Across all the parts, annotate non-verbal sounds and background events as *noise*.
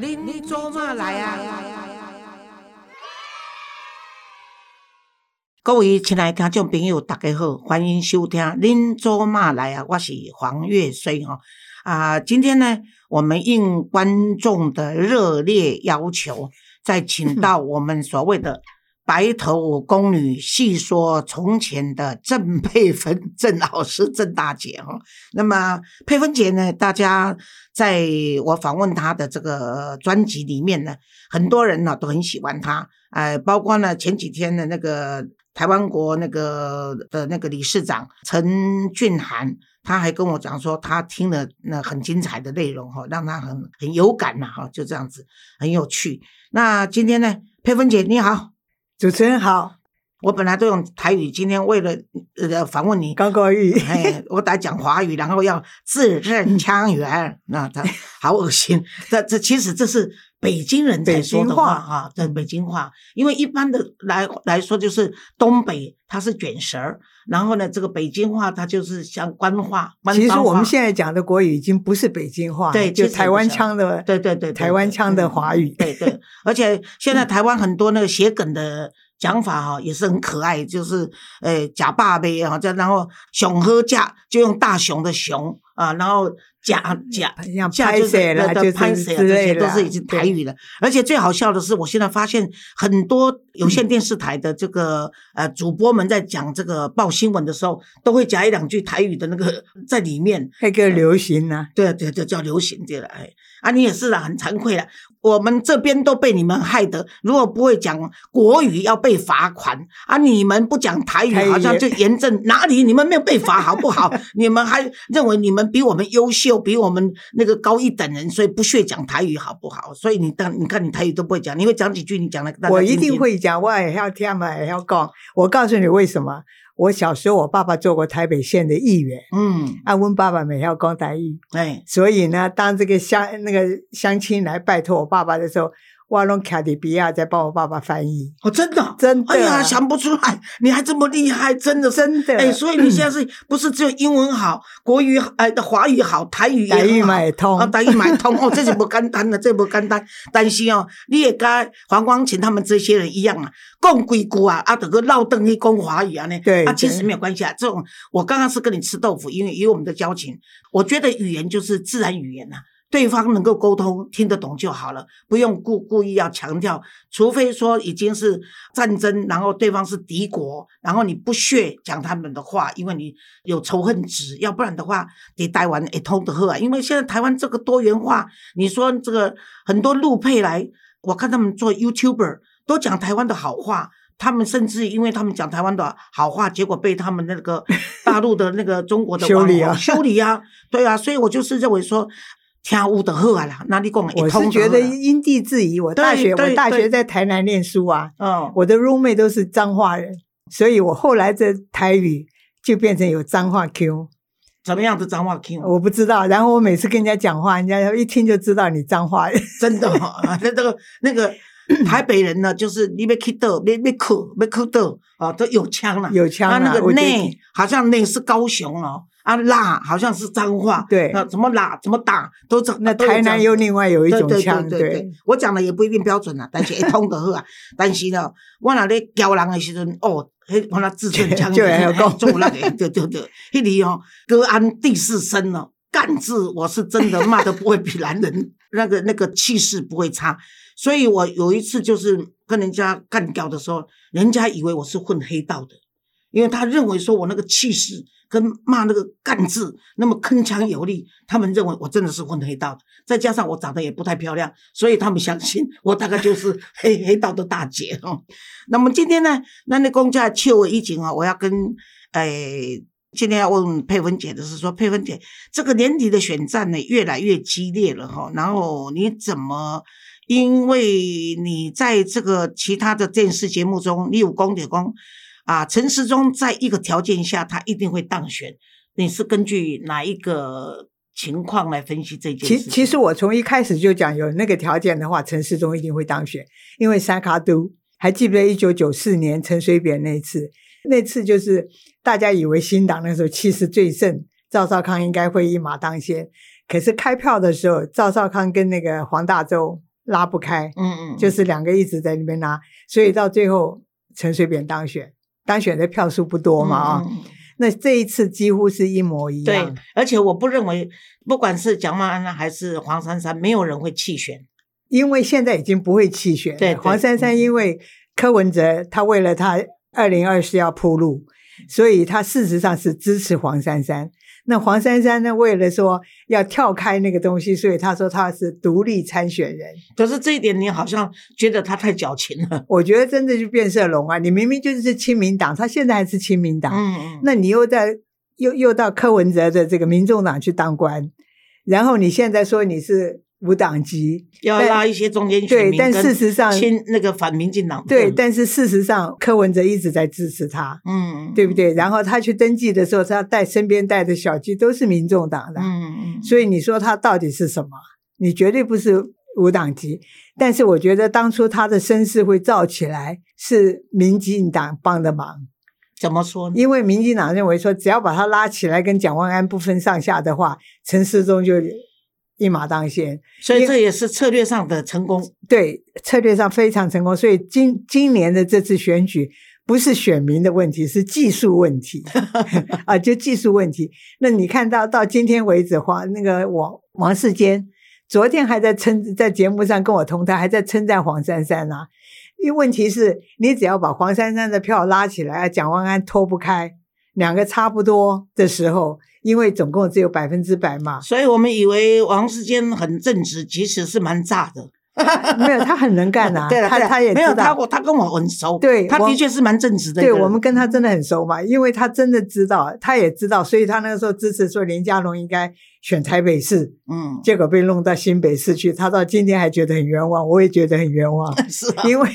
您做嘛来啊？各位亲爱的听众朋友，大家好，欢迎收听《您做嘛来啊》，我是黄月水哈啊。今天呢，我们应观众的热烈要求，再请到我们所谓的。白头宫女细说从前的郑佩芬郑老师郑大姐哈，*laughs* 那么佩芬姐呢？大家在我访问她的这个专辑里面呢，很多人呢都很喜欢她，哎，包括呢前几天的那个台湾国那个的那个理事长陈俊涵，他还跟我讲说，他听了那很精彩的内容哈，让他很很有感呐哈，就这样子很有趣。那今天呢，佩芬姐你好。主持人好，我本来都用台语，今天为了呃访问你，高高玉，哎，我打讲华语，然后要字正腔圆，那他 *laughs* 好恶心。这这其实这是北京人在说的话啊，对，北京话。因为一般的来来说，就是东北它是卷舌然后呢，这个北京话它就是像官话。其实我们现在讲的国语已经不是北京话，对，就台湾腔的，对对对，台湾腔的华语，对对。而且现在台湾很多那个写梗的。讲法哈也是很可爱，就是诶假爸呗哈，再然后熊喝假就用大熊的熊啊，然后假假假就是的拍谁啊，这些都是已经台语了。而且最好笑的是，我现在发现很多有线电视台的这个呃主播们在讲这个报新闻的时候，都会夹一两句台语的那个在里面，那个流行呢？对对对，叫流行对了哎。啊，你也是啊，很惭愧了。我们这边都被你们害得，如果不会讲国语要被罚款啊！你们不讲台语，好像就严正哪里？你们没有被罚，好不好？*laughs* 你们还认为你们比我们优秀，比我们那个高一等人，所以不屑讲台语，好不好？所以你当你看你台语都不会讲，你会讲几句？你讲了，我一定会讲，我也要听嘛，也要讲。我告诉你为什么。我小时候，我爸爸做过台北县的议员，嗯，啊，问爸爸每要讲台语，哎，所以呢，当这个乡那个乡亲来拜托我爸爸的时候。瓦隆卡迪比亚在帮我爸爸翻译。哦，真的，真的，哎呀，想不出来，你还这么厉害，真的，真的，哎，所以你现在是不是只有英文好，*laughs* 国语哎的华语好，台语台语买通。啊，台语买通。哦，*laughs* 这就不简单了，这不简单，担心哦，你也跟黄光琴他们这些人一样啊，共硅谷啊，啊，等个绕灯去讲华语啊呢，对，啊，其实没有关系啊，这种我刚刚是跟你吃豆腐，因为有我们的交情，我觉得语言就是自然语言呐。对方能够沟通听得懂就好了，不用故故意要强调，除非说已经是战争，然后对方是敌国，然后你不屑讲他们的话，因为你有仇恨值，要不然的话，你台湾也通得喝啊。因为现在台湾这个多元化，你说这个很多路配来，我看他们做 YouTuber 都讲台湾的好话，他们甚至因为他们讲台湾的好话，结果被他们那个大陆的那个中国的 *laughs* 修理啊，修理啊，对啊，所以我就是认为说。听乌的好啊啦，那你讲我是觉得因地制宜。我大学我大学在台南念书啊，嗯，我的 roommate 都是脏话人，所以我后来的台语就变成有脏话 Q。什么样的脏话 Q？我不知道。然后我每次跟人家讲话，人家一听就知道你脏话。真的，*laughs* 那这个那个 *coughs* 台北人呢，就是你别 K 到，别别哭，别哭到啊，都有腔了，有腔。他那个内好像内是高雄哦。啊，辣好像是脏话，对，啊，怎么辣怎么打都怎那台南又另外有一种腔，对对，我讲的也不一定标准啊，但是一通的好啊。*laughs* 但是呢，我那咧教人的时阵，哦，*laughs* 嘿，我那自尊腔就要做那个，*laughs* 对对对，迄里哦，隔安第四声哦，干字我是真的骂的不会比男人那个那个气势不会差，所以我有一次就是跟人家干掉的时候，人家以为我是混黑道的，因为他认为说我那个气势。跟骂那个干字那么铿锵有力，他们认为我真的是混黑道的，再加上我长得也不太漂亮，所以他们相信我大概就是 *laughs* 黑黑道的大姐哦。那么今天呢，那那公家秋尾一景啊，我要跟诶，今天要问佩芬姐的是说，佩芬姐这个年底的选战呢越来越激烈了哈，然后你怎么？因为你在这个其他的电视节目中，你有公铁公。啊，陈时中在一个条件下，他一定会当选。你是根据哪一个情况来分析这件事？其其实我从一开始就讲，有那个条件的话，陈世忠一定会当选。因为三卡都还记不记得一九九四年陈水扁那次？那次就是大家以为新党那时候气势最盛，赵少康应该会一马当先。可是开票的时候，赵少康跟那个黄大洲拉不开，嗯嗯，就是两个一直在那边拉，所以到最后陈水扁当选，当选的票数不多嘛啊。那这一次几乎是一模一样对样，，而且我不认为，不管是蒋万安还是黄珊珊，没有人会弃选。因为现在已经不会弃选了。对对黄珊珊嗯因为柯文哲他为了他二零二四要铺路，所以他事实上是支持黄珊珊。那黄珊珊呢，为了说要跳开那个东西，所以他说他是独立参选人。可是这一点，你好像觉得他太矫情了。我觉得真的就变色龙啊！你明明就是亲民党，他现在还是亲民党，嗯嗯，那你又在又又到柯文哲的这个民众党去当官，然后你现在说你是无党籍，要拉一些中间选对，但事实上亲那个反民进党。对，嗯但是事实上柯文哲一直在支持他，嗯，对不对？然后他去登记的时候，他带身边带的小鸡都是民众党的，嗯嗯，所以你说他到底是什么？你绝对不是无党籍。但是我觉得当初他的声势会造起来，是民进党帮的忙。怎么说呢？因为民进党认为说，只要把他拉起来，跟蒋万安不分上下的话，陈世忠就一马当先。所以这也是策略上的成功。对，策略上非常成功。所以今今年的这次选举不是选民的问题，是技术问题 *laughs* 啊，就技术问题。那你看到到今天为止，黄那个王王世坚昨天还在称在节目上跟我同台，还在称赞黄珊珊啊。因为问题是你只要把黄珊珊的票拉起来，蒋万安脱不开，两个差不多的时候，因为总共只有百分之百嘛，所以我们以为王世坚很正直，其实是蛮炸的。没有他很能干啊，*laughs* 对了，他他也没有知道他，我他跟我很熟，他对他的确是蛮正直的人。对我们跟他真的很熟嘛，因为他真的知道，他也知道，所以他那个时候支持说林佳龙应该选台北市，嗯，结果被弄到新北市去，他到今天还觉得很冤枉，我也觉得很冤枉，*laughs* 是啊，因为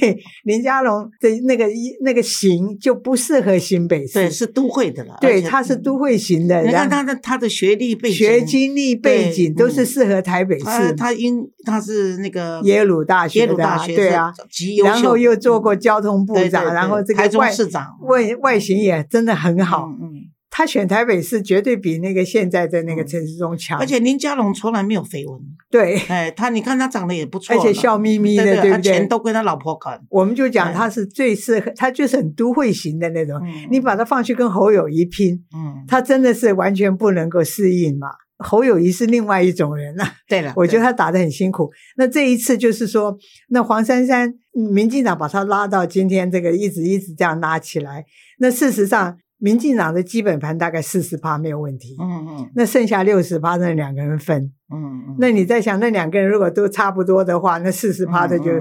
林佳龙的那个一那个型就不适合新北市，对是都会的了，对，他是都会型的，你看他的他的学历背景，学经历背景都是适合台北他市，他因他是那个耶鲁大学耶鲁的啊大学对啊，极优秀，然后又做过交通部长，对对对然后这个外市长，外外形也真的很好。嗯嗯，他选台北市绝对比那个现在的那个嗯陈时中强，而且林佳龙从来没有绯闻，对，哎，他你看他长得也不错，而且笑眯眯的，对不对钱？都归他老婆管，我们就讲哎他是最适合，他就是很都会型的那种。嗯你把他放去跟侯友谊拼，嗯，他真的是完全不能够适应嘛。侯友谊是另外一种人呐、*laughs* 对了，我觉得他打得很辛苦。那这一次就是说，那黄珊珊，嗯民进党把他拉到今天这个一直一直这样拉起来。那事实上，民进党的基本盘大概四十趴没有问题，嗯嗯那剩下六十趴那两个人分。嗯嗯，那你在想，那两个人如果都差不多的话，那四十趴的就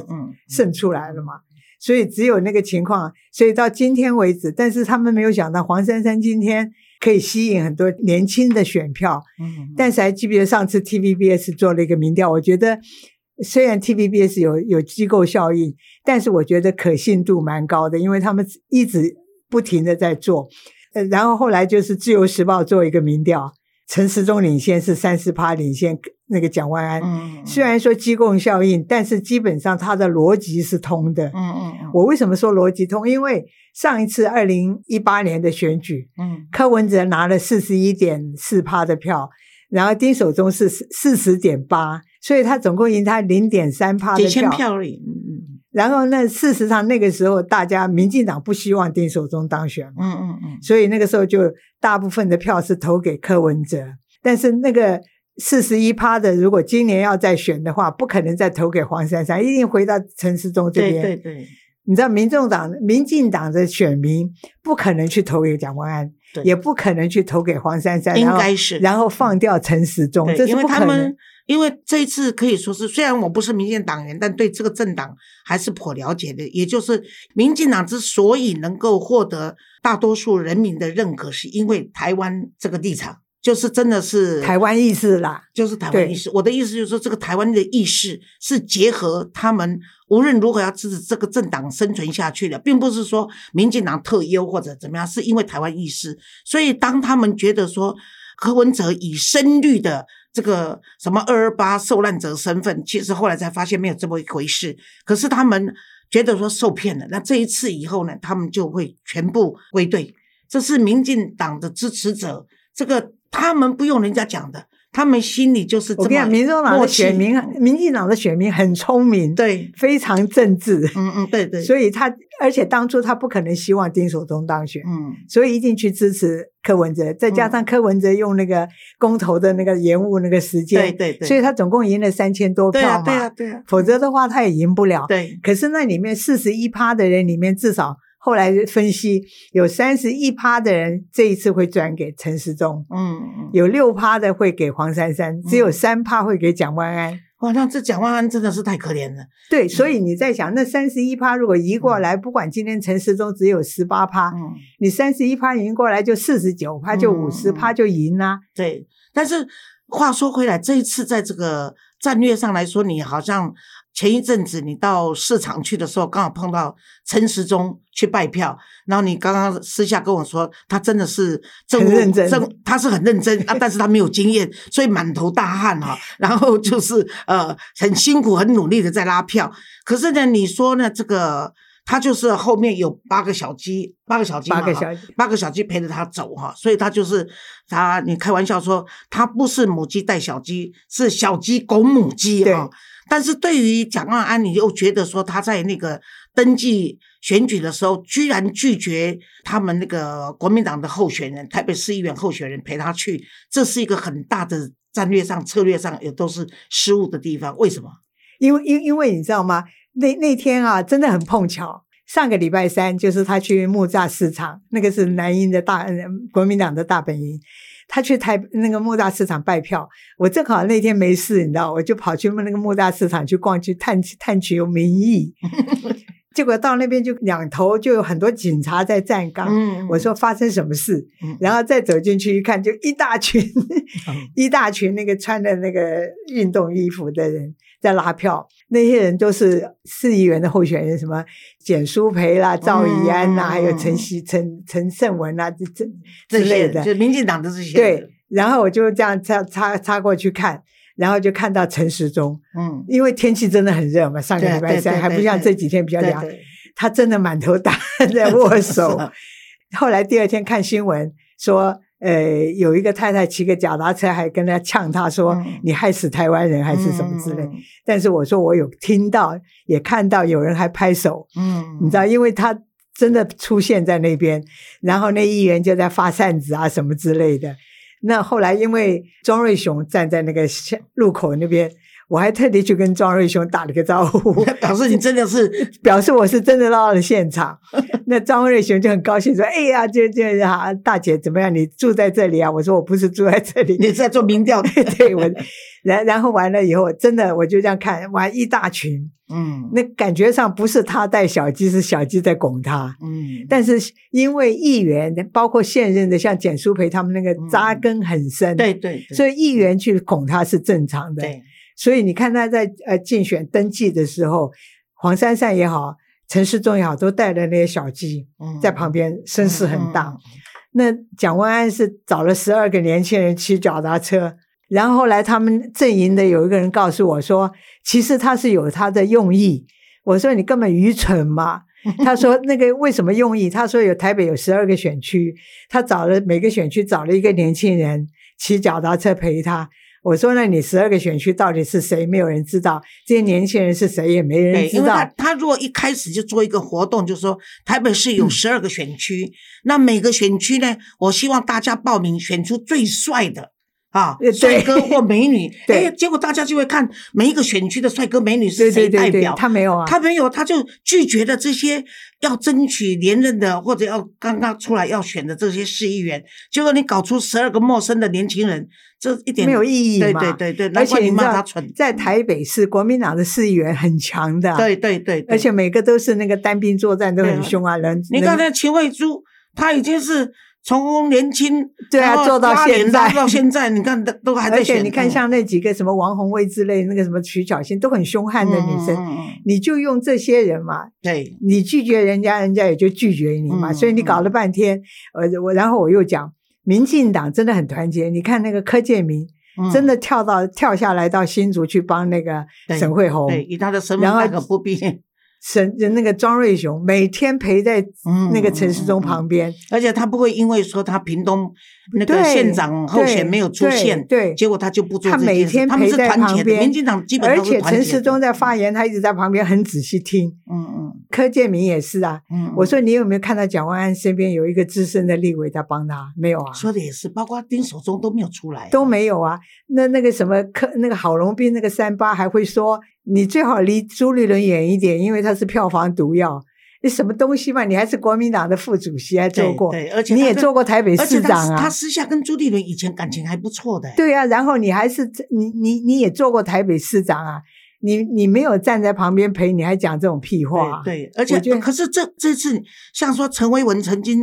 胜出来了嘛。所以只有那个情况，所以到今天为止，但是他们没有想到黄珊珊今天可以吸引很多年轻的选票。嗯，但是还记不记得上次 TVBS 做了一个民调？我觉得虽然 TVBS 有有机构效应，但是我觉得可信度蛮高的，因为他们一直不停的在做。呃，然后后来就是自由时报做一个民调，陈时中领先是三十趴领先那个蒋万安。嗯，虽然说机构效应，但是基本上他的逻辑是通的。嗯嗯嗯，我为什么说逻辑通？因为上一次二零一八年的选举，嗯柯文哲拿了四十一点四趴的票，然后丁守中是四十点八，所以他总共赢他零点三趴的几千票。然后那事实上那个时候大家民进党不希望丁守中当选嘛，嗯嗯嗯所以那个时候就大部分的票是投给柯文哲，但是那个。四十一趴的，如果今年要再选的话，不可能再投给黄珊珊，一定回到陈时中这对边。对对你知道，民众党、民进党的选民不可能去投给蒋万安，也不可能去投给黄珊珊，应然后该是然后放掉陈时中，对，因为这是不可能他们。因为这一次可以说是，虽然我不是民进党员，但对这个政党还是颇了解的。也就是民进党之所以能够获得大多数人民的认可，是因为台湾这个立场，就是真的是台湾意识啦，就是台湾意识。我的意思就是说，这个台湾的意识是结合他们无论如何要支持这个政党生存下去的，并不是说民进党特优或者怎么样，是因为台湾意识。所以当他们觉得说柯文哲以深绿的这个什么二二八受难者身份，其实后来才发现没有这么一回事。可是他们觉得说受骗了，那这一次以后呢，他们就会全部归队。这是民进党的支持者，这个他们不用人家讲的，他们心里就是这么我跟你讲，民众党的选民，民进党的选民很聪明，对，非常政治，嗯嗯，对对，所以他而且当初他不可能希望丁守中当选，嗯。所以一定去支持柯文哲，再加上柯文哲用那个公投的那个延误那个时间，对对对，所以他总共赢了三千多票嘛，对啊对啊对啊，否则的话他也赢不了。对，可是那里面四十一趴的人里面，至少后来分析有三十一趴的人这一次会转给陈时中，嗯嗯，有六趴的会给黄珊珊，只有嗯。三趴会给蒋万安。哇，那这蒋万安真的是太可怜了，对，所以你在想，那三十一趴如果移过来，不管今天陈时中只有十八趴，嗯，你三十一趴赢过来就四十九趴，就五十嗯趴就赢啦、对。但是话说回来，这一次在这个战略上来说，你好像前一阵子你到市场去的时候，刚好碰到陈时中去拜票，然后你刚刚私下跟我说，他真的是政务很认真政他是很认真啊，但是他没有经验，*laughs* 所以满头大汗哈、然后就是呃很辛苦、很努力的在拉票。可是呢，你说呢，这个他就是后面有八个小鸡，八个小鸡嘛，八个小八个小鸡陪着他走哈，所以他就是他，你开玩笑说他不是母鸡带小鸡，是小鸡拱母鸡对哈。但是对于蒋万安，你又觉得说他在那个登记选举的时候，居然拒绝他们那个国民党的候选人、台北市议员候选人陪他去，这是一个很大的战略上、策略上也都是失误的地方。为什么？因为因因为你知道吗？那那天啊，真的很碰巧。上个礼拜三就是他去木栅市场，那个是南英的大国民党的大本营。他去台那个木栅市场拜票，我正好那天没事，你知道，我就跑去那个木栅市场去逛，去探探取有民意。*laughs* 结果到那边就两头就有很多警察在站岗。嗯我说发生什么事？嗯然后再走进去一看，就一大群 *laughs* 一大群那个穿的那个运动衣服的人在拉票，那些人都是市议员的候选人，什么简淑培啦、赵怡安呐、嗯还有陈希、陈陈胜文啦，这这之类的。就民进党的这些对，，然后我就这样插插插过去看，然后就看到陈时中，嗯，因为天气真的很热嘛，上个礼拜三还不像这几天比较凉，他真的满头大汗 *laughs* 在握手。*laughs* 后来第二天看新闻说，呃，有一个太太骑个脚踏车，还跟他呛他说：“嗯你害死台湾人，还是什么之类。嗯但是我说我有听到，也看到有人还拍手，嗯，你知道，因为他真的出现在那边，然后那议员就在发扇子啊什么之类的。那后来因为庄瑞雄站在那个路口那边，我还特地去跟庄瑞雄打了个招呼，表示你真的是 *laughs* 表示我是真的到了现场。那张瑞雄就很高兴说：“哎呀，这这啊，大姐怎么样？你住在这里啊？”我说：“我不是住在这里，你是在做民调 *laughs* 对，对我。”然然后完了以后，真的我就这样看，完一大群，嗯那感觉上不是他带小鸡，是小鸡在拱他。嗯，但是因为议员，包括现任的，像简淑培他们那个扎根很深，对对对，所以议员去拱他是正常的。对，所以你看他在呃竞选登记的时候，黄珊珊也好，陈世忠也好，都带着那些小鸡嗯在旁边，声势很大。嗯那蒋万安是找了十二个年轻人骑脚踏车，然后后来他们阵营的有一个人告诉我说，其实他是有他的用意。我说你根本愚蠢嘛。*laughs* 他说那个为什么用意？他说有台北有十二个选区，他找了每个选区找了一个年轻人骑脚踏车陪他。我说那你十二个选区到底是谁？没有人知道，这些年轻人是谁也没人，知道因为他。他如果一开始就做一个活动，就说台北市嗯有十二个选区，那每个选区呢，我希望大家报名选出最帅的啊帅哥或美女，*laughs* 对。哎，结果大家就会看每一个选区的帅哥美女是谁代表，，他没有啊，他没有，他就拒绝了这些要争取连任的或者要刚刚出来要选的这些市议员。结果你搞出十二个陌生的年轻人，这一点没有意义对嘛。对对对，而且你骂他蠢。在台北市国民党的市议员很强的啊，对对对，对。而且每个都是那个单兵作战都很凶啊，人人你看那秦惠珠，她已经是从年轻对啊做到现在到现在，你看都都还在而且。你看嗯像那几个什么王红卫之类，那个什么徐小新都很凶悍的女生，你就用这些人嘛，对，你拒绝人家，人家也就拒绝你嘛，嗯所以你搞了半天，呃，我然后我又讲，民进党真的很团结，你看那个柯建明。嗯真的跳到跳下来到新竹去帮那个沈惠红，对，以他的身份然后大可不必。沈那个庄瑞雄每天陪在那个陈世忠旁边，而且他不会因为说他屏东那个县长候选没有出现，对对。结果他就不做他。每天陪在旁边，民进党基本而且陈时团结的。中在发言，他一直在旁边很仔细听。嗯嗯。柯建明也是啊，嗯，我说你有没有看到蒋万安身边有一个资深的立委在帮他？没有啊，说的也是，包括丁守中都没有出来，都没有啊。那那个什么柯那个郝龙斌那个三八还会说，你最好离朱立伦远一点，因为他是票房毒药。你什么东西嘛？你还是国民党的副主席，还做过，对对，而且你也做过台北市长啊。他私下跟朱立伦以前感情还不错的，对啊，然后你还是你你你也做过台北市长啊，你你没有站在旁边陪，你还讲这种屁话、啊？对，对，而且可是这这次像说陈维文曾经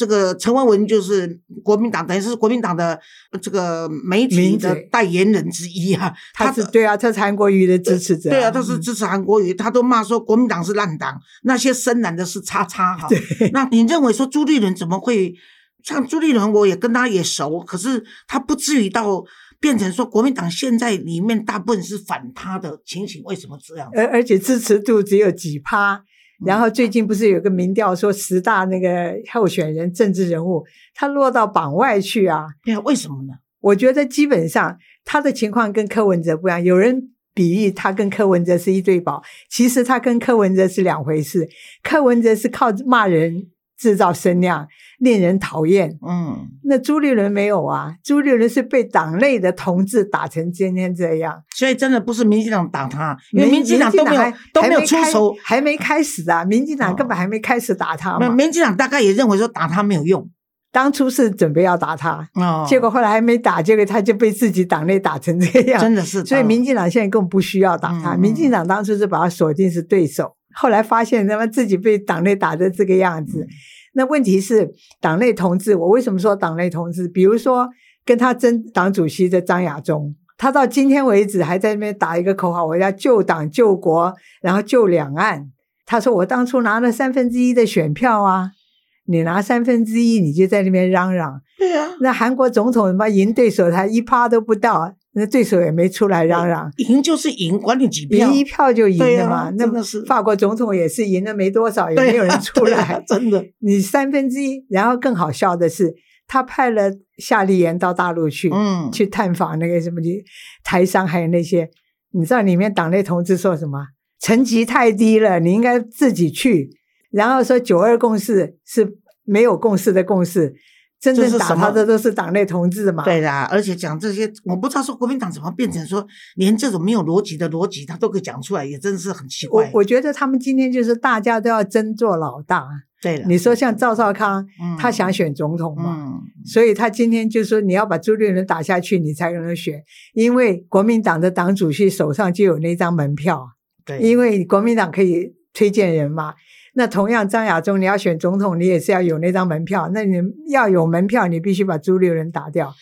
这个陈文文就是国民党，等于是国民党的这个媒体的代言人之一啊，他是对啊，他是韩国瑜的支持者、对啊，他是嗯支持韩国瑜，他都骂说国民党是烂党，那些深蓝的是叉叉哈。对那你认为说朱立伦怎么会像朱立伦？我也跟他也熟，可是他不至于到变成说国民党现在里面大部分是反他的情形，为什么这样？而而且支持度只有几趴。然后最近不是有个民调说十大那个候选人政治人物，他落到榜外去啊？对啊，为什么呢？我觉得基本上他的情况跟柯文哲不一样。有人比喻他跟柯文哲是一对宝，其实他跟柯文哲是两回事。柯文哲是靠骂人制造声量，令人讨厌。嗯，那朱立伦没有啊，朱立伦是被党内的同志打成今天这样，所以真的不是民进党打他，因为民进党都没有还都没有出手。还没开始啊，民进党哦根本还没开始打他那嘛。民进党大概也认为说打他没有用当初是准备要打他，哦，结果后来还没打，结果他就被自己党内打成这样。真的是，所以民进党现在根本不需要打他，嗯民进党当初是把他锁定是对手，后来发现他妈自己被党内打的这个样嗯子。那问题是党内同志，我为什么说党内同志？比如说跟他争党主席的张亚中，他到今天为止还在那边打一个口号，我要救党救国，然后救两岸。他说我当初拿了三分之一的选票啊，你拿三分之一，你就在那边嚷嚷。对啊，那韩国总统他妈赢对手，他一趴都不到，那对手也没出来嚷嚷。赢就是赢，管你几票赢，一票就赢了嘛。那真的是法国总统也是赢了没多少，*laughs* 也没有人出来。真的，你三分之一，然后更好笑的是，他派了夏立言到大陆去，嗯，去探访那个什么台商，还有那些，你知道里面党内同志说什么？层级太低了，你应该自己去。然后说九二共识是没有共识的共识，真正打他的都是党内同志嘛。对啦，而且讲这些，我不知道说国民党怎么变成说连这种没有逻辑的逻辑他都可以讲出来，也真是很奇我怪。我觉得他们今天就是大家都要争做老大。对了，你说像赵少康，嗯他想选总统嘛，嗯，所以他今天就说你要把朱立伦打下去，你才能选，因为国民党的党主席手上就有那张门票，对，因为国民党可以推荐人嘛。那同样，张亚中你要选总统，你也是要有那张门票。那你要有门票，你必须把朱立伦打掉。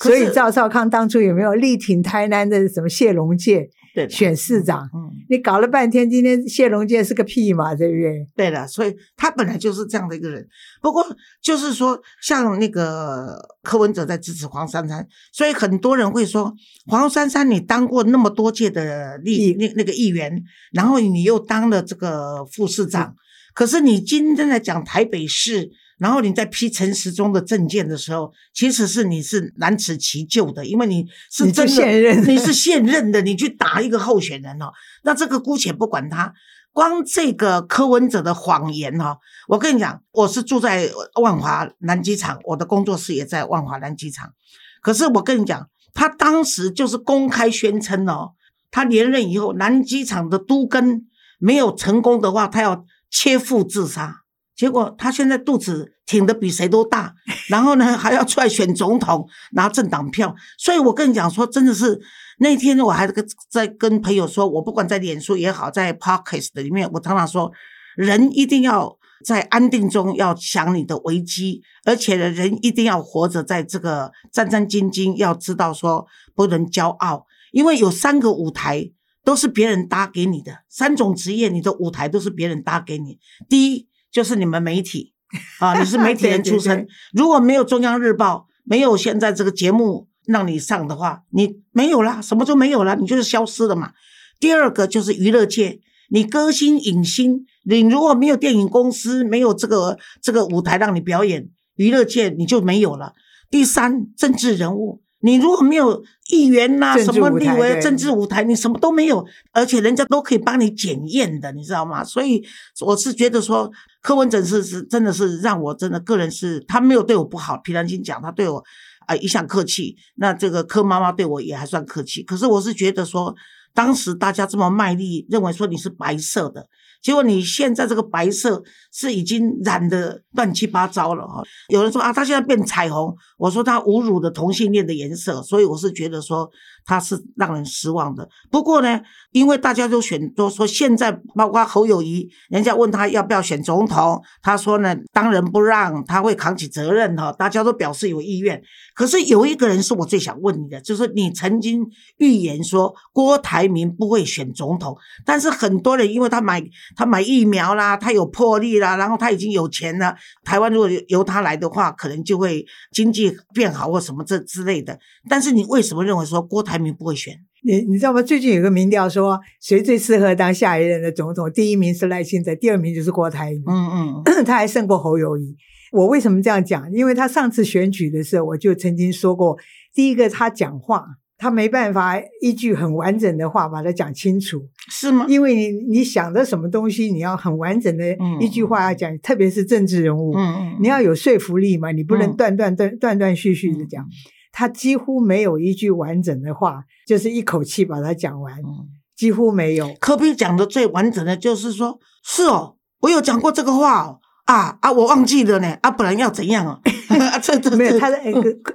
所以赵少康当初有没有力挺台南的什么谢龙介选市长？嗯，你搞了半天，今天谢龙介是个屁嘛，对不对？对了，所以他本来就是这样的一个人。不过就是说，像那个柯文哲在支持黄珊珊，所以很多人会说，黄珊珊你当过那么多届的立议那那个议员，然后你又当了这个副市长，可是你今天在讲台北市。然后你在批陈时中的证件的时候，其实是你是难辞其咎的，因为你是真的现任你是现任的，你去打一个候选人哦。那这个姑且不管他，光这个柯文哲的谎言哈、哦，我跟你讲，我是住在万华南机场，我的工作室也在万华南机场。可是我跟你讲，他当时就是公开宣称哦，他连任以后，南机场的都根没有成功的话，他要切腹自杀。结果他现在肚子挺得比谁都大，*laughs* 然后呢还要出来选总统，拿政党票。所以我跟你讲说，真的是那天我还跟在跟朋友说，我不管在脸书也好，在 Podcast 里面，我常常说，人一定要在安定中要想你的危机，而且呢，人一定要活着在这个战战兢兢，要知道说不能骄傲，因为有三个舞台都是别人搭给你的，三种职业你的舞台都是别人搭给你。第一就是你们媒体啊，*laughs* 你是媒体人出身，对对对如果没有中央日报，没有现在这个节目让你上的话，你没有啦，什么都没有啦，你就是消失了嘛。第二个就是娱乐界，你歌星影星，你如果没有电影公司，没有这个这个舞台让你表演，娱乐界你就没有了。第三，政治人物，你如果没有议员呐、什么立委政治舞台，你什么都没有，而且人家都可以帮你检验的，你知道吗？所以我是觉得说，柯文哲是是真的是让我真的个人是，他没有对我不好，平常心讲，他对我啊、一向客气。那这个柯妈妈对我也还算客气，可是我是觉得说，当时大家这么卖力，认为说你是白色的。结果你现在这个白色是已经染的乱七八糟了哈。有人说啊，他现在变彩虹，我说他侮辱的同性恋的颜色，所以我是觉得说他是让人失望的。不过呢，因为大家都选都说现在包括侯友谊，人家问他要不要选总统，他说呢当仁不让，他会扛起责任哈。大家都表示有意愿，可是有一个人是我最想问你的，就是你曾经预言说郭台铭不会选总统，但是很多人因为他买他买疫苗啦，他有魄力啦，然后他已经有钱了，台湾如果由他来的话，可能就会经济变好或什么这之类的。但是你为什么认为说郭台铭不会选？你你知道吗？最近有个民调说，谁最适合当下一任的总统？第一名是赖清德，第二名就是郭台铭，嗯嗯 *clears throat* 他还胜过侯友谊。我为什么这样讲？因为他上次选举的时候，我就曾经说过，第一个他讲话，他没办法一句很完整的话把它讲清楚，是吗？因为你你想的什么东西，你要很完整的嗯一句话要讲，特别是政治人物，嗯嗯，你要有说服力嘛，你不能嗯断断断断断续续的讲。他几乎没有一句完整的话，就是一口气把它讲完，嗯几乎没有。科比讲的最完整的就是说，是哦，我有讲过这个话哦，啊啊，我忘记了呢，啊，不然要怎样哦？*laughs* 啊这这没有他的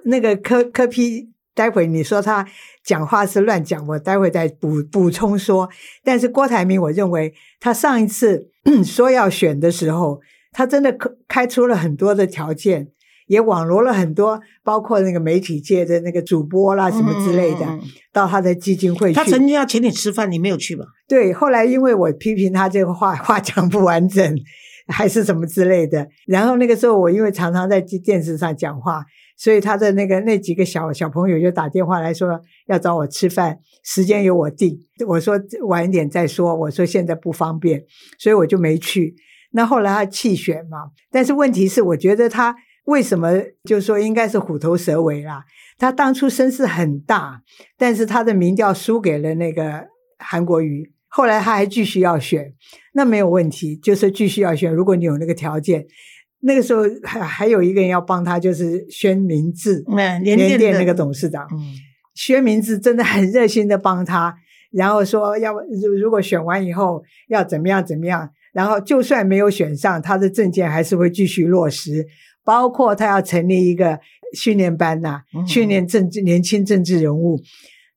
那个科科批，待会你说他讲话是乱讲，我待会再补补充说。但是郭台铭，我认为他上一次说要选的时候，他真的开开出了很多的条件，也网罗了很多，包括那个媒体界的那个主播啦什么之类的，嗯嗯嗯到他的基金会去。他曾经要请你吃饭，你没有去吧？对，后来因为我批评他这个话话讲不完整，还是什么之类的。然后那个时候我因为常常在电视上讲话，所以他的那个那几个小小朋友就打电话来说要找我吃饭，时间由我定。我说晚一点再说，我说现在不方便，所以我就没去。那后来他弃选嘛，但是问题是，我觉得他为什么就说应该是虎头蛇尾啦？他当初声势很大，但是他的民调输给了那个韩国瑜。后来他还继续要选，那没有问题，就是继续要选。如果你有那个条件，那个时候还还有一个人要帮他，就是宣明志，嗯，联联电那个董事长。嗯宣明志真的很热心的帮他，然后说要如如果选完以后要怎么样怎么样，然后就算没有选上，他的政见还是会继续落实，包括他要成立一个训练班呐、嗯训练政治年轻政治人物，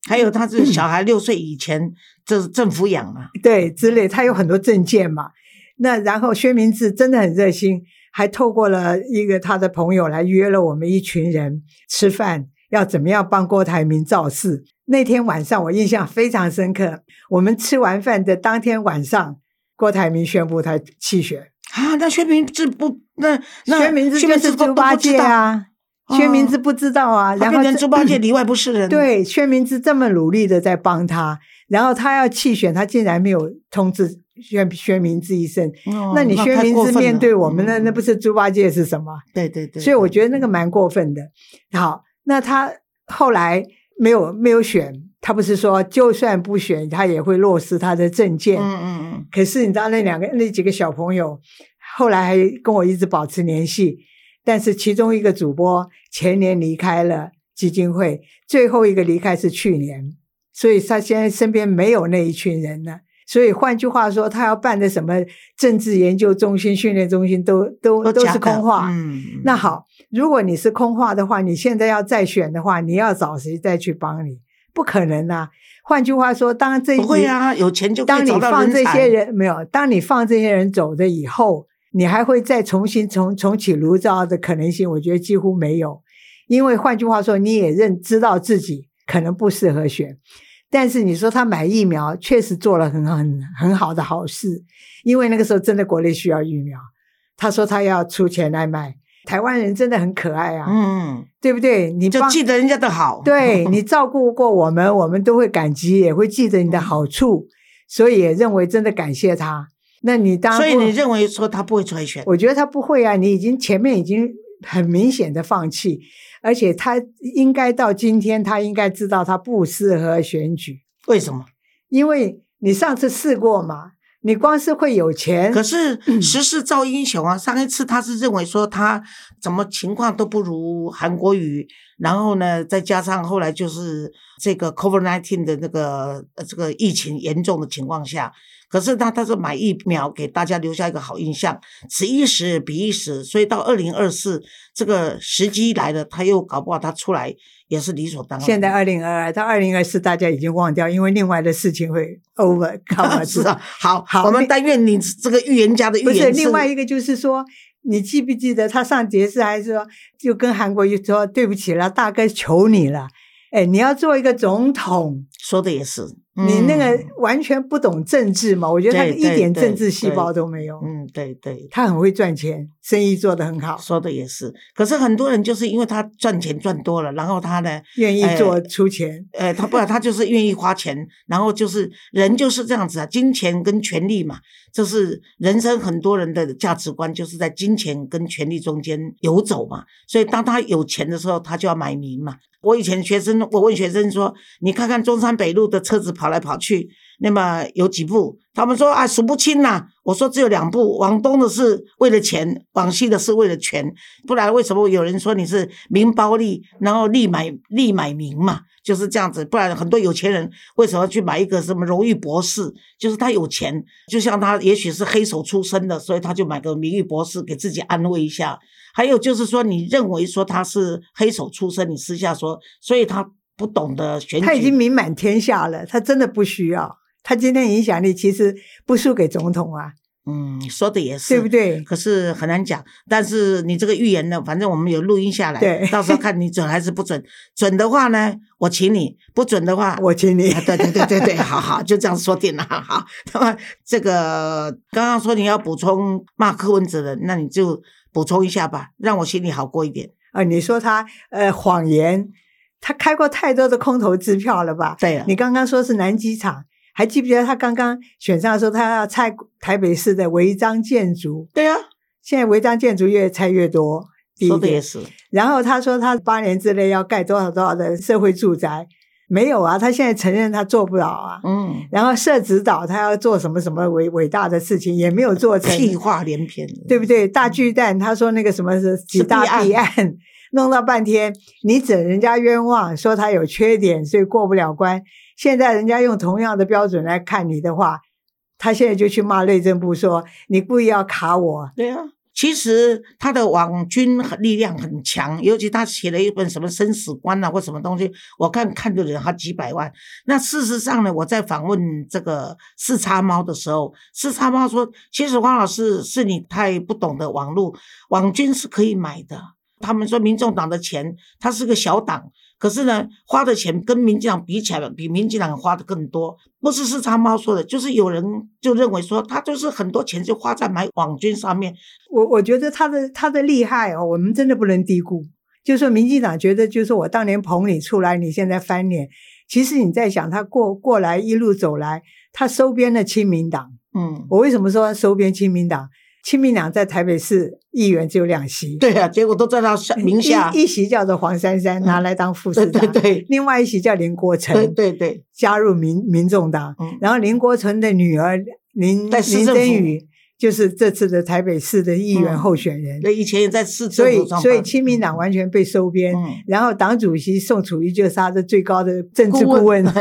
还有他是小孩六岁以前，这是政府养嘛？对之类，他有很多政见嘛。那然后薛明志真的很热心，还透过了一个他的朋友来约了我们一群人吃饭，要怎么样帮郭台铭造势。那天晚上我印象非常深刻，我们吃完饭的当天晚上，郭台铭宣布他弃选。啊，那薛明志不那那薛明志薛就是猪八戒，啊，哦薛明志不知道啊，都不知道他变成然后这猪八戒里外不是人。*clears throat* 对，薛明志这么努力的在帮他，然后他要弃选，他竟然没有通知薛薛明志一生。哦那你薛明志面对我们，那那不是是猪八戒是什么？对对对，所以我觉得那个蛮过分的。好，那他后来没有没有选，他不是说就算不选，他也会落实他的政见。嗯嗯嗯，可是你知道那两个那几个小朋友，后来还跟我一直保持联系。但是其中一个主播前年离开了基金会，最后一个离开是去年，所以他现在身边没有那一群人了。所以换句话说，他要办的什么政治研究中心、训练中心都都都是空话。嗯，那好，如果你是空话的话，你现在要再选的话，你要找谁再去帮你？不可能啊！换句话说，当这不会啊，有钱就当你放这些人没有，当你放这些人走的以后，你还会再重新重重启炉灶的可能性，我觉得几乎没有。因为换句话说，你也认知道自己可能不适合选，但是你说他买疫苗确实做了很很很好的好事，因为那个时候真的国内需要疫苗，他说他要出钱来买，台湾人真的很可爱啊，嗯，对不对？你就记得人家的好，对 *laughs* 你照顾过我们，我们都会感激，也会记得你的好处。所以也认为真的感谢他。那你当然所以你认为说他不会出来选？我觉得他不会啊，你已经前面已经很明显的放弃，而且他应该到今天，他应该知道他不适合选举，为什么？因为你上次试过嘛，你光是会有钱，可是 *clears throat* 时势造英雄啊！上一次他是认为说他怎么情况都不如韩国瑜，然后呢，再加上后来就是这个 COVID nineteen 的那个呃这个疫情严重的情况下，可是他他是买疫苗给大家留下一个好印象，此一时彼一时，所以到二零二四这个时机来了，他又搞不好他出来也是理所当然。现在二零二二到二零二四，大家已经忘掉，因为另外的事情会 *laughs* over cover 是啊，好，好我们但愿你这个预言家的预言不是言另外一个，就是说，你记不记得他上节视还是说，就跟韩国瑜说对不起了，大哥求你了，哎，你要做一个总统，说的也是，你那个嗯完全不懂政治嘛？我觉得他一点政治细胞都没有。嗯，对对，他很会赚钱，生意做得很好，说的也是。可是很多人就是因为他赚钱赚多了，然后他呢，愿意哎做出钱。呃，他不然他就是愿意花钱，然后就是人就是这样子啊，金钱跟权力嘛，这是人生很多人的价值观，就是在金钱跟权力中间游走嘛。所以当他有钱的时候，他就要买名嘛。我以前学生，我问学生说：“你看看中山北路的车子跑来跑去，那么有几部？”他们说：“啊，数不清呐、我说：“只有两部，往东的是为了钱，往西的是为了权。不然为什么有人说你是名包利，然后利买利买名嘛？就是这样子。不然很多有钱人为什么去买一个什么荣誉博士？就是他有钱，就像他也许是黑手出身的，所以他就买个名誉博士给自己安慰一下。还有就是说，你认为说他是黑手出身，你私下说，所以他不懂得选举。他已经名满天下了，他真的不需要。他今天影响力其实不输给总统啊，嗯，说的也是，对不？对？可是很难讲。但是你这个预言呢，反正我们有录音下来，对到时候看你准还是不准。准的话呢，我请你；不准的话，我请你啊，对对对对对，好好，就这样说定了。好，那么这个刚刚说你要补充骂柯文哲的，那你就补充一下吧，让我心里好过一点。啊，你说他呃谎言，他开过太多的空头支票了吧？对了，你刚刚说是南机场，还记不记得他刚刚选上的时候，他要拆台北市的违章建筑，对啊，现在违章建筑越拆越多。第一点，说的也是，然后他说他八年之内要盖多少多少的社会住宅，没有啊，他现在承认他做不了啊。嗯，然后社指导他要做什么什么伟伟大的事情，也没有做成，屁话连篇，对不对？大巨蛋，他说那个什么是几大弊案，弄到半天，你整人家冤枉，说他有缺点，所以过不了关。现在人家用同样的标准来看你的话，他现在就去骂内政部说你故意要卡我。对啊。其实他的网军力量很强，尤其他写了一本什么生死观啊或什么东西，我看看的人他几百万。那事实上呢，我在访问这个四叉猫的时候，四叉猫说，其实黄老师是你太不懂得网络，网军是可以买的。他们说民众党的钱，它是个小党，可是呢，花的钱跟民进党比起来，比民进党花的更多。不是四叉猫说的，就是有人就认为说，他就是很多钱就花在买网军上面。我我觉得他的他的厉害哦，我们真的不能低估。就说民进党觉得，就是我当年捧你出来，你现在翻脸。其实你在想，他过过来一路走来，他收编了亲民党。嗯，我为什么说收编亲民党？亲民党在台北市议员只有两席，对啊，结果都在他名下。一一席叫做黄珊珊，嗯。拿来当副市长，对对另外一席叫林国成，对对对，加入民民众党，嗯，然后林国成的女儿林林真宇就是这次的台北市的议员嗯。候选人，那以前也在市所以。所以亲民党完全被收编，嗯，然后党主席宋楚瑜就是他的最高的政治顾问 *laughs*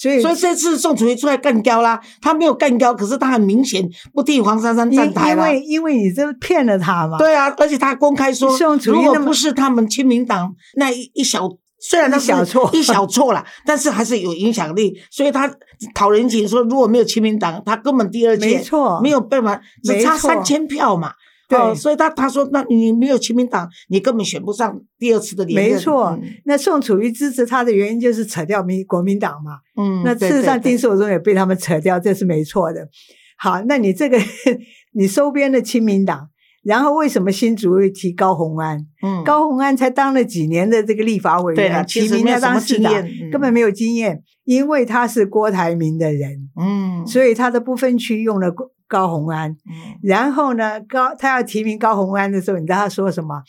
所以所以这次宋楚瑜出来干掉啦，他没有干掉，可是他很明显不替黄珊珊站台啦。因为因为你这骗了他嘛，对啊，而且他公开说，宋楚瑜如果不是他们亲民党那一一小，虽然他一小错一小错了，但是还是有影响力，所以他讨人情说，如果没有亲民党，他根本第二届没错，没有办法，只差三千票嘛。对哦，所以他他说，那你没有亲民党，你根本选不上第二次的连任。没错嗯，那宋楚瑜支持他的原因就是扯掉民国民党嘛。嗯，那事实上，丁守中也被他们扯掉，这是没错的。好，那你这个 *laughs* 你收编的亲民党，然后为什么新竹会提高虹安？嗯，高虹安才当了几年的这个立法委员，提名他当市长根本没有经验，因为他是郭台铭的人，嗯，所以他的不分区用了高高虹安。嗯然后呢，高他要提名高虹安的时候，你知道他说什么？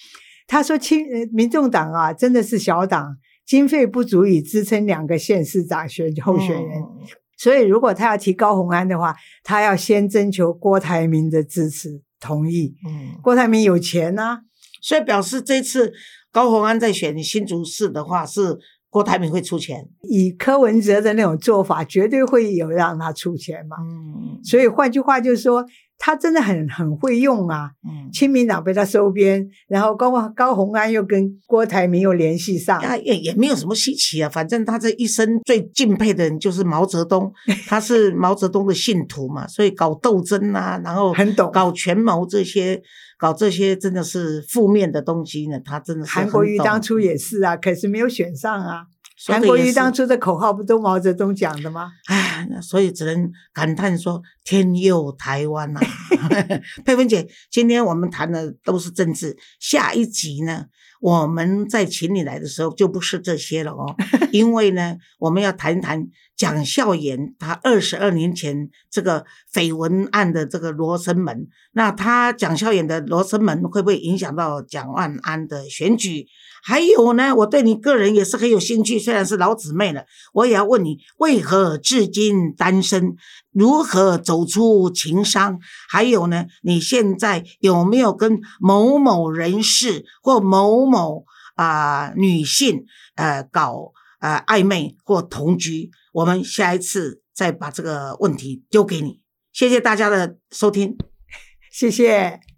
他说亲，呃民众党啊，真的是小党，经费不足以支撑两个县市长选候选人。嗯所以，如果他要提高虹安的话，他要先征求郭台铭的支持同意。嗯，郭台铭有钱呐、所以表示这次高虹安在选新竹市的话，是郭台铭会出钱。以柯文哲的那种做法，绝对会有让他出钱嘛。嗯所以换句话就是说，他真的很很会用啊。嗯，亲民党被他收编，然后高高虹安又跟郭台铭又联系上，啊也也没有什么稀奇啊，反正他这一生最敬佩的人就是毛泽东，*laughs* 他是毛泽东的信徒嘛，所以搞斗争啊，然后很懂搞权谋这些，搞这些真的是负面的东西呢，他真的是韩国瑜当初也是啊，可是没有选上啊。韩国瑜当初的口号不都毛泽东讲的吗？唉，那所以只能感叹说天佑台湾呐、*laughs* 佩芬姐，今天我们谈的都是政治，下一集呢，我们在请你来的时候就不是这些了哦，*laughs* 因为呢，我们要谈一谈蒋孝严他二十二年前这个绯闻案的这个罗生门，那他蒋孝严的罗生门会不会影响到蒋万安的选举？还有呢，我对你个人也是很有兴趣，虽然是老姊妹了，我也要问你，为何至今单身？如何走出情伤？还有呢，你现在有没有跟某某人士或某某啊、女性呃搞呃暧昧或同居？我们下一次再把这个问题丢给你。谢谢大家的收听。谢谢。